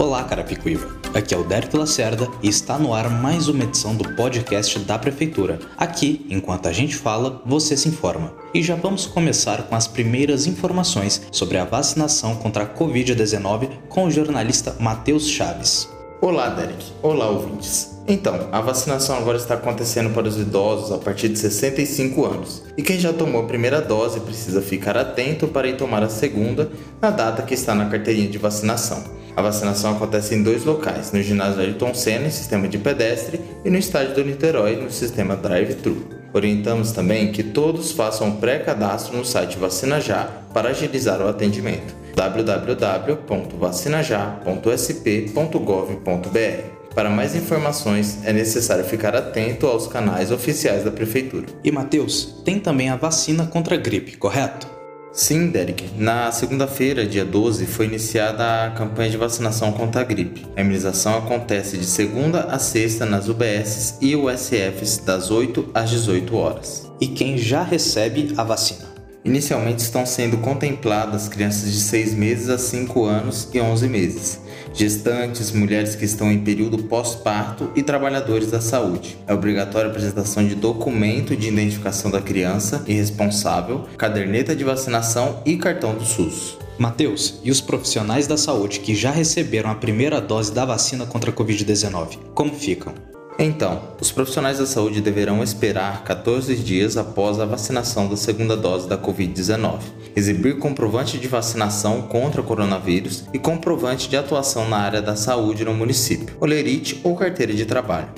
Olá, Carapicuíba. Aqui é o Derek Lacerda e está no ar mais uma edição do podcast da Prefeitura. Aqui, enquanto a gente fala, você se informa. E já vamos começar com as primeiras informações sobre a vacinação contra a Covid-19 com o jornalista Matheus Chaves. Olá, Derek. Olá, ouvintes. Então, a vacinação agora está acontecendo para os idosos a partir de 65 anos. E quem já tomou a primeira dose precisa ficar atento para ir tomar a segunda na data que está na carteirinha de vacinação. A vacinação acontece em dois locais, no ginásio Ayrton Senna, em sistema de pedestre, e no estádio do Niterói, no sistema drive-thru. Orientamos também que todos façam pré-cadastro no site Vacina Já para agilizar o atendimento. www.vacinajá.sp.gov.br para mais informações, é necessário ficar atento aos canais oficiais da Prefeitura. E Matheus, tem também a vacina contra a gripe, correto? Sim, Derek. Na segunda-feira, dia 12, foi iniciada a campanha de vacinação contra a gripe. A imunização acontece de segunda a sexta nas UBSs e USFs das 8 às 18 horas. E quem já recebe a vacina? Inicialmente estão sendo contempladas crianças de 6 meses a 5 anos e 11 meses gestantes, mulheres que estão em período pós-parto e trabalhadores da saúde. É obrigatória a apresentação de documento de identificação da criança e responsável, caderneta de vacinação e cartão do SUS. Mateus, e os profissionais da saúde que já receberam a primeira dose da vacina contra a Covid-19, como ficam? Então, os profissionais da saúde deverão esperar 14 dias após a vacinação da segunda dose da Covid-19, exibir comprovante de vacinação contra coronavírus e comprovante de atuação na área da saúde no município, olerite ou carteira de trabalho.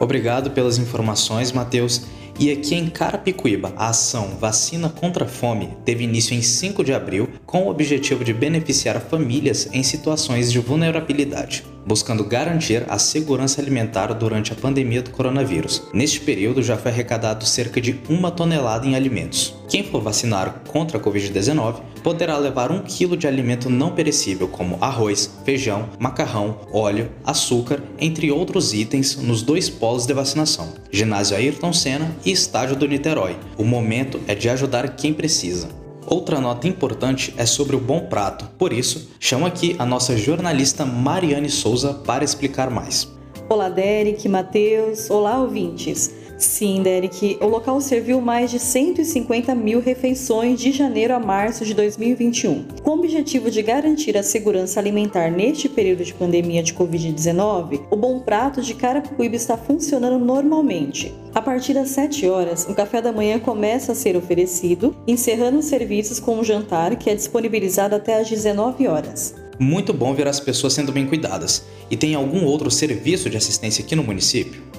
Obrigado pelas informações, Matheus. E aqui em Carapicuíba, a ação Vacina contra a Fome teve início em 5 de abril com o objetivo de beneficiar famílias em situações de vulnerabilidade buscando garantir a segurança alimentar durante a pandemia do coronavírus. Neste período já foi arrecadado cerca de uma tonelada em alimentos. Quem for vacinar contra a Covid-19 poderá levar um quilo de alimento não perecível como arroz, feijão, macarrão, óleo, açúcar, entre outros itens nos dois polos de vacinação, ginásio Ayrton Senna e estádio do Niterói. O momento é de ajudar quem precisa. Outra nota importante é sobre o bom prato, por isso, chamo aqui a nossa jornalista Mariane Souza para explicar mais. Olá, Derek, Matheus, olá, ouvintes. Sim, Derek, o local serviu mais de 150 mil refeições de janeiro a março de 2021. Com o objetivo de garantir a segurança alimentar neste período de pandemia de Covid-19, o Bom Prato de Carapicuíba está funcionando normalmente. A partir das 7 horas, o café da manhã começa a ser oferecido, encerrando os serviços com o jantar, que é disponibilizado até às 19 horas. Muito bom ver as pessoas sendo bem cuidadas. E tem algum outro serviço de assistência aqui no município?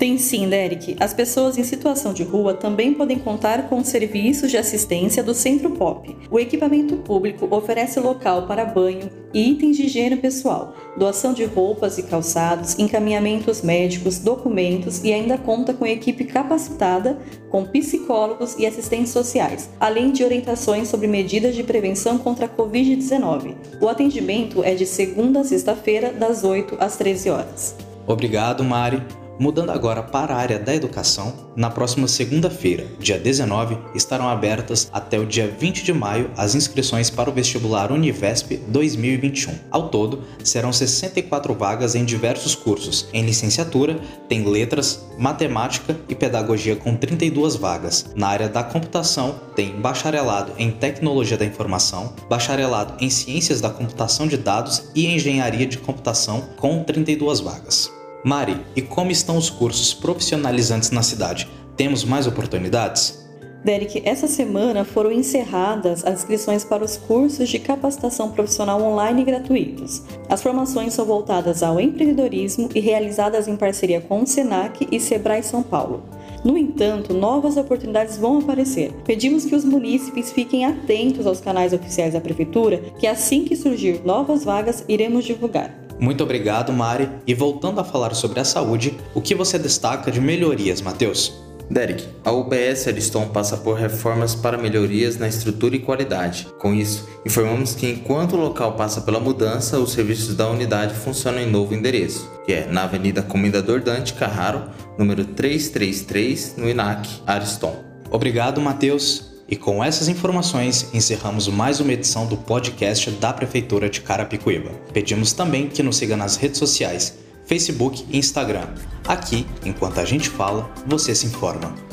Tem sim, Derek. As pessoas em situação de rua também podem contar com serviços de assistência do Centro Pop. O equipamento público oferece local para banho e itens de higiene pessoal, doação de roupas e calçados, encaminhamentos médicos, documentos e ainda conta com equipe capacitada com psicólogos e assistentes sociais, além de orientações sobre medidas de prevenção contra a Covid-19. O atendimento é de segunda a sexta-feira, das 8 às 13 horas. Obrigado, Mari. Mudando agora para a área da educação, na próxima segunda-feira, dia 19, estarão abertas até o dia 20 de maio as inscrições para o vestibular Univesp 2021. Ao todo, serão 64 vagas em diversos cursos. Em licenciatura, tem letras, matemática e pedagogia com 32 vagas. Na área da computação, tem bacharelado em tecnologia da informação, bacharelado em ciências da computação de dados e engenharia de computação com 32 vagas. Mari, e como estão os cursos profissionalizantes na cidade? Temos mais oportunidades? Derek, essa semana foram encerradas as inscrições para os cursos de capacitação profissional online gratuitos. As formações são voltadas ao empreendedorismo e realizadas em parceria com o SENAC e Sebrae São Paulo. No entanto, novas oportunidades vão aparecer. Pedimos que os munícipes fiquem atentos aos canais oficiais da Prefeitura, que assim que surgir novas vagas, iremos divulgar. Muito obrigado, Mari. E voltando a falar sobre a saúde, o que você destaca de melhorias, Matheus? Derek, a UBS Ariston passa por reformas para melhorias na estrutura e qualidade. Com isso, informamos que enquanto o local passa pela mudança, os serviços da unidade funcionam em novo endereço, que é na Avenida Comendador Dante Carraro, número 333, no INAC Ariston. Obrigado, Matheus. E com essas informações, encerramos mais uma edição do podcast da Prefeitura de Carapicuíba. Pedimos também que nos siga nas redes sociais, Facebook e Instagram. Aqui, enquanto a gente fala, você se informa.